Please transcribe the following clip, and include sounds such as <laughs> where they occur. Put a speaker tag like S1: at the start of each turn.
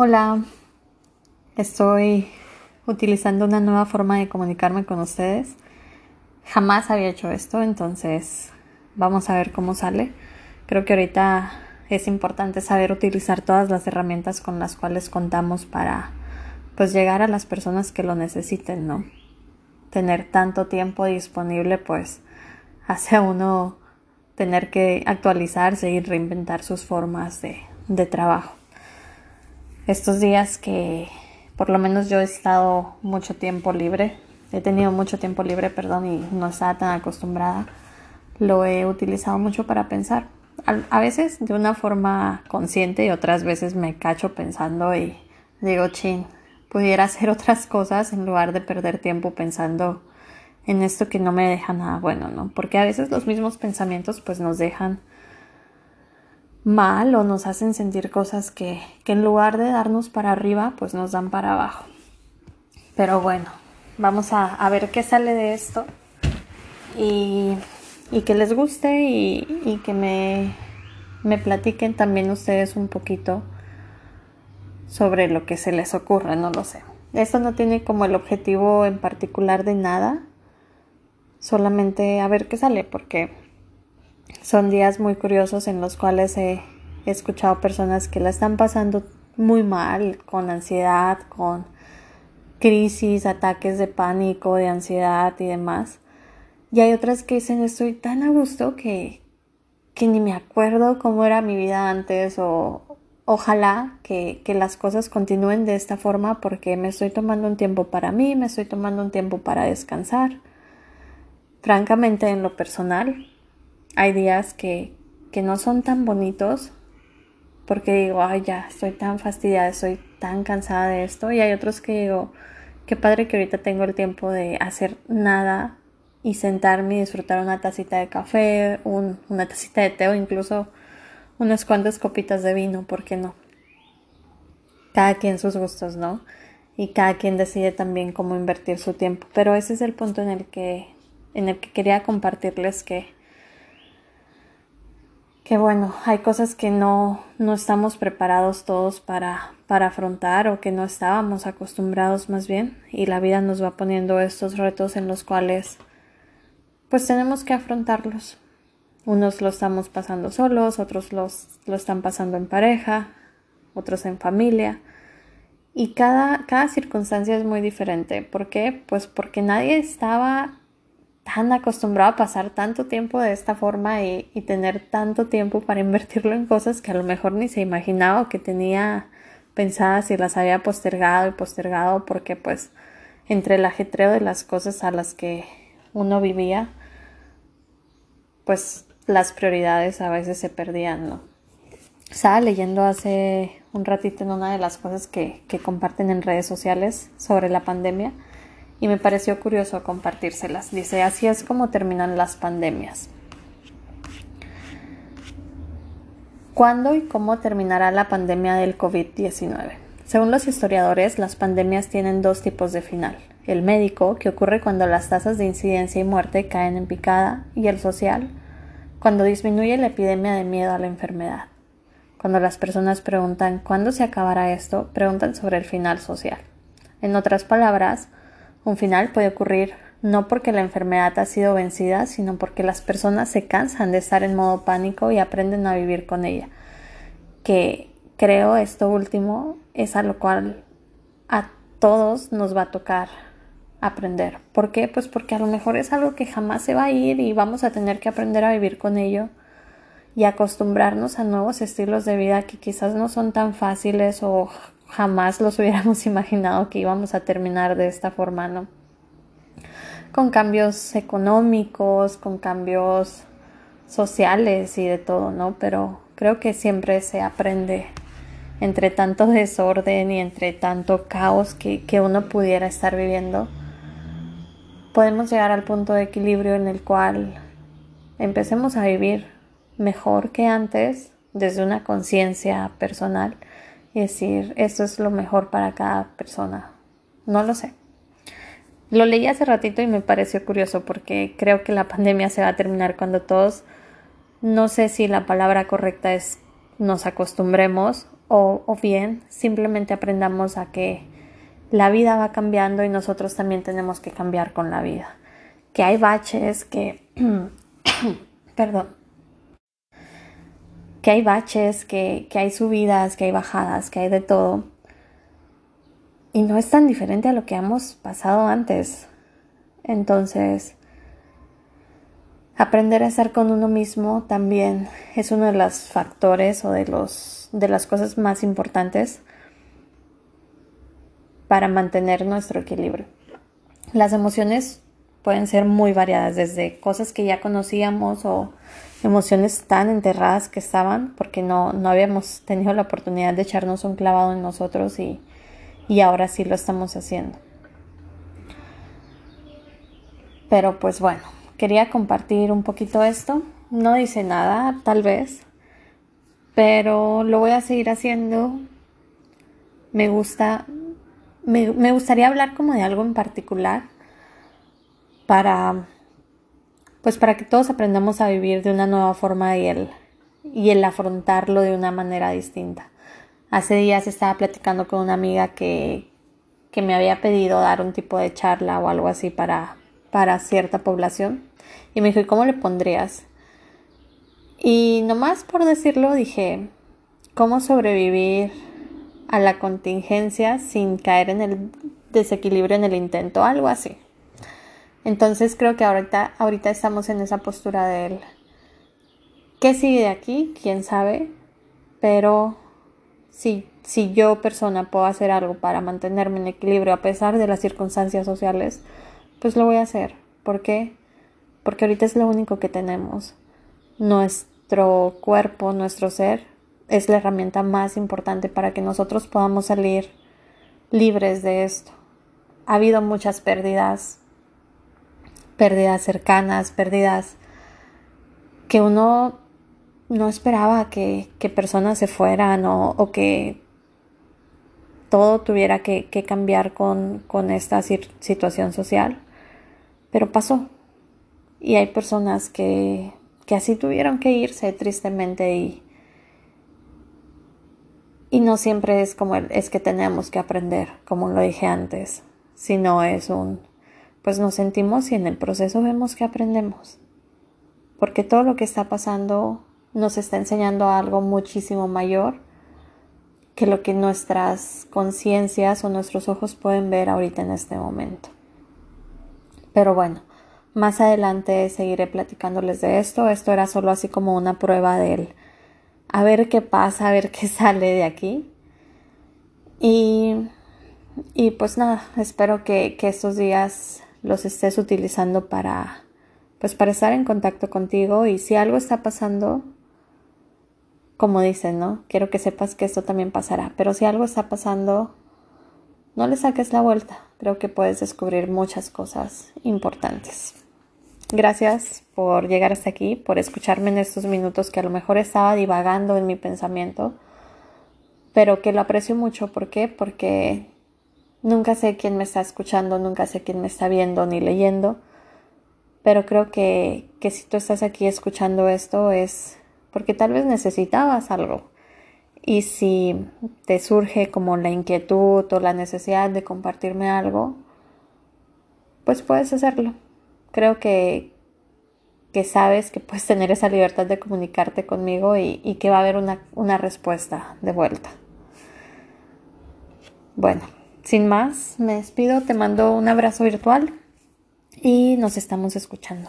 S1: Hola, estoy utilizando una nueva forma de comunicarme con ustedes. Jamás había hecho esto, entonces vamos a ver cómo sale. Creo que ahorita es importante saber utilizar todas las herramientas con las cuales contamos para pues llegar a las personas que lo necesiten, ¿no? Tener tanto tiempo disponible pues hace a uno tener que actualizarse y reinventar sus formas de, de trabajo estos días que por lo menos yo he estado mucho tiempo libre, he tenido mucho tiempo libre, perdón, y no estaba tan acostumbrada, lo he utilizado mucho para pensar. A, veces de una forma consciente y otras veces me cacho pensando y digo, chin, pudiera hacer otras cosas en lugar de perder tiempo pensando en esto que no me deja nada bueno, ¿no? Porque a veces los mismos pensamientos pues nos dejan mal o nos hacen sentir cosas que, en lugar de darnos para arriba, pues nos dan para abajo. Pero bueno, vamos a, ver qué sale de esto y, que les guste y, que me, me, platiquen también ustedes un poquito sobre lo que se les ocurre, no lo sé. Esto no tiene como el objetivo en particular de nada, solamente a ver qué sale, porque son días muy curiosos en los cuales he, escuchado personas que la están pasando muy mal, con ansiedad, con crisis, ataques de pánico, de ansiedad y demás. Y hay otras que dicen estoy tan a gusto que, que ni me acuerdo cómo era mi vida antes o ojalá que, que, las cosas continúen de esta forma porque me estoy tomando un tiempo para mí, me estoy tomando un tiempo para descansar. Francamente, en lo personal, hay días que, que no son tan bonitos porque digo, ay, ya, estoy tan fastidiada, estoy tan cansada de esto. Y hay otros que digo, qué padre que ahorita tengo el tiempo de hacer nada y sentarme y disfrutar una tacita de café, un, una tacita de té o incluso unas cuantas copitas de vino, ¿por qué no? Cada quien sus gustos, ¿no? Y cada quien decide también cómo invertir su tiempo. Pero ese es el punto en el que, en el que quería compartirles que que bueno, hay cosas que no, no estamos preparados todos para, para afrontar o que no estábamos acostumbrados más bien y la vida nos va poniendo estos retos en los cuales pues tenemos que afrontarlos. Unos lo estamos pasando solos, otros los, lo están pasando en pareja, otros en familia. Y cada, cada circunstancia es muy diferente. ¿Por qué? Pues porque nadie estaba tan acostumbrado a pasar tanto tiempo de esta forma y, tener tanto tiempo para <laughs> invertirlo en cosas que a lo mejor ni se imaginaba o que tenía pensadas y las había postergado y postergado porque pues entre el ajetreo de las cosas a las que uno vivía pues las prioridades a veces se perdían, ¿no? Estaba leyendo hace un ratito en una de las cosas que, que comparten en redes sociales sobre la pandemia y me pareció curioso compartírselas. Dice, así es como terminan las pandemias. ¿Cuándo y cómo terminará la pandemia del COVID-19? Según los historiadores, las pandemias tienen dos tipos de final. El médico, que ocurre cuando las tasas de incidencia y muerte caen en picada, y el social, cuando disminuye la epidemia de miedo a la enfermedad. Cuando las personas preguntan ¿cuándo se acabará esto?, preguntan sobre el final social. En otras palabras, un final puede ocurrir no porque la enfermedad ha sido vencida, sino porque las personas se cansan de estar en modo pánico y aprenden a vivir con ella. Que creo esto último es a lo cual a todos nos va a tocar aprender. ¿Por qué? Pues porque a lo mejor es algo que jamás se va a ir y vamos a tener que aprender a vivir con ello y acostumbrarnos a nuevos estilos de vida que quizás no son tan fáciles o jamás los hubiéramos <laughs> imaginado que íbamos a terminar de esta forma, ¿no? Con cambios económicos, con cambios sociales y de todo, ¿no? Pero creo que siempre se aprende entre tanto desorden y entre tanto caos que, que uno pudiera estar viviendo. Podemos llegar al punto de equilibrio en el cual empecemos a vivir mejor que antes desde una conciencia personal y decir, esto es lo mejor para cada persona. No lo sé. Lo leí hace ratito y me pareció curioso porque creo que la pandemia se va a terminar cuando todos, no sé si la palabra correcta es nos acostumbremos o, o bien simplemente aprendamos a que la vida va cambiando y nosotros también tenemos que cambiar con la vida. Que hay baches, que... <clears throat> perdón. Que hay baches, que, que hay subidas, que hay bajadas, que hay de todo. Y no es tan diferente a lo que hemos pasado antes. Entonces, aprender a estar con uno mismo también es uno de los factores o de, los, de las cosas más importantes para mantener nuestro equilibrio. Las emociones pueden ser muy variadas, desde cosas que ya conocíamos o emociones tan enterradas que estaban porque no, no habíamos tenido la oportunidad de echarnos un clavado en nosotros y, y ahora sí lo estamos haciendo. Pero pues bueno, quería compartir un poquito esto. No dice nada, tal vez, pero lo voy a seguir haciendo. Me gusta me, gustaría hablar como de algo en particular para, pues para que todos aprendamos a vivir de una nueva forma y el, y el afrontarlo de una manera distinta. Hace días estaba platicando con una amiga que, que me había pedido dar un tipo de charla o algo así para, para cierta población. Y me dijo, ¿y cómo le pondrías? Y nomás por decirlo dije, ¿cómo sobrevivir a la contingencia sin caer en el desequilibrio en el intento, algo así. Entonces creo que ahorita, ahorita estamos en esa postura de él. ¿Qué sigue de aquí? ¿Quién sabe? Pero si, si yo persona puedo hacer algo para mantenerme en equilibrio a pesar de las circunstancias sociales, pues lo voy a hacer. ¿Por qué? Porque ahorita es lo único que tenemos. Nuestro cuerpo, nuestro ser, es la herramienta más importante para que nosotros podamos salir libres de esto. Ha habido muchas pérdidas, pérdidas cercanas, pérdidas que uno no esperaba que, personas se fueran o, que todo tuviera que, cambiar con, con, esta situación social, pero pasó. Y hay personas que, que así tuvieron que irse tristemente y, y no siempre es como es que tenemos que aprender, como lo dije antes, sino es un, pues nos sentimos y en el proceso vemos que aprendemos. Porque todo lo que está pasando nos está enseñando algo muchísimo mayor que lo que nuestras conciencias o nuestros ojos pueden ver ahorita en este momento. Pero bueno, más adelante seguiré platicándoles de esto. Esto era solo así como una prueba del a ver qué pasa, a ver qué <laughs> sale de aquí. Y, y pues nada, espero que, que, estos días los estés utilizando para, pues para estar en contacto contigo y si algo está pasando, como dicen, ¿no? Quiero que sepas que esto también pasará, pero si algo está pasando, no le saques la vuelta. Creo que puedes descubrir muchas cosas importantes. Gracias por llegar hasta aquí, por escucharme en estos minutos que a lo mejor estaba divagando en mi pensamiento, pero que lo aprecio mucho. ¿Por qué? Porque nunca sé quién me está escuchando, nunca sé quién me está viendo ni leyendo, pero creo que, que si tú estás aquí escuchando esto es porque tal vez necesitabas algo. Y si te surge como la inquietud o la necesidad de compartirme algo, pues puedes hacerlo creo que, que sabes que puedes tener esa libertad de comunicarte conmigo y, y que va a haber una, una respuesta de vuelta. Bueno, sin más, me despido, te mando un abrazo virtual y nos estamos escuchando.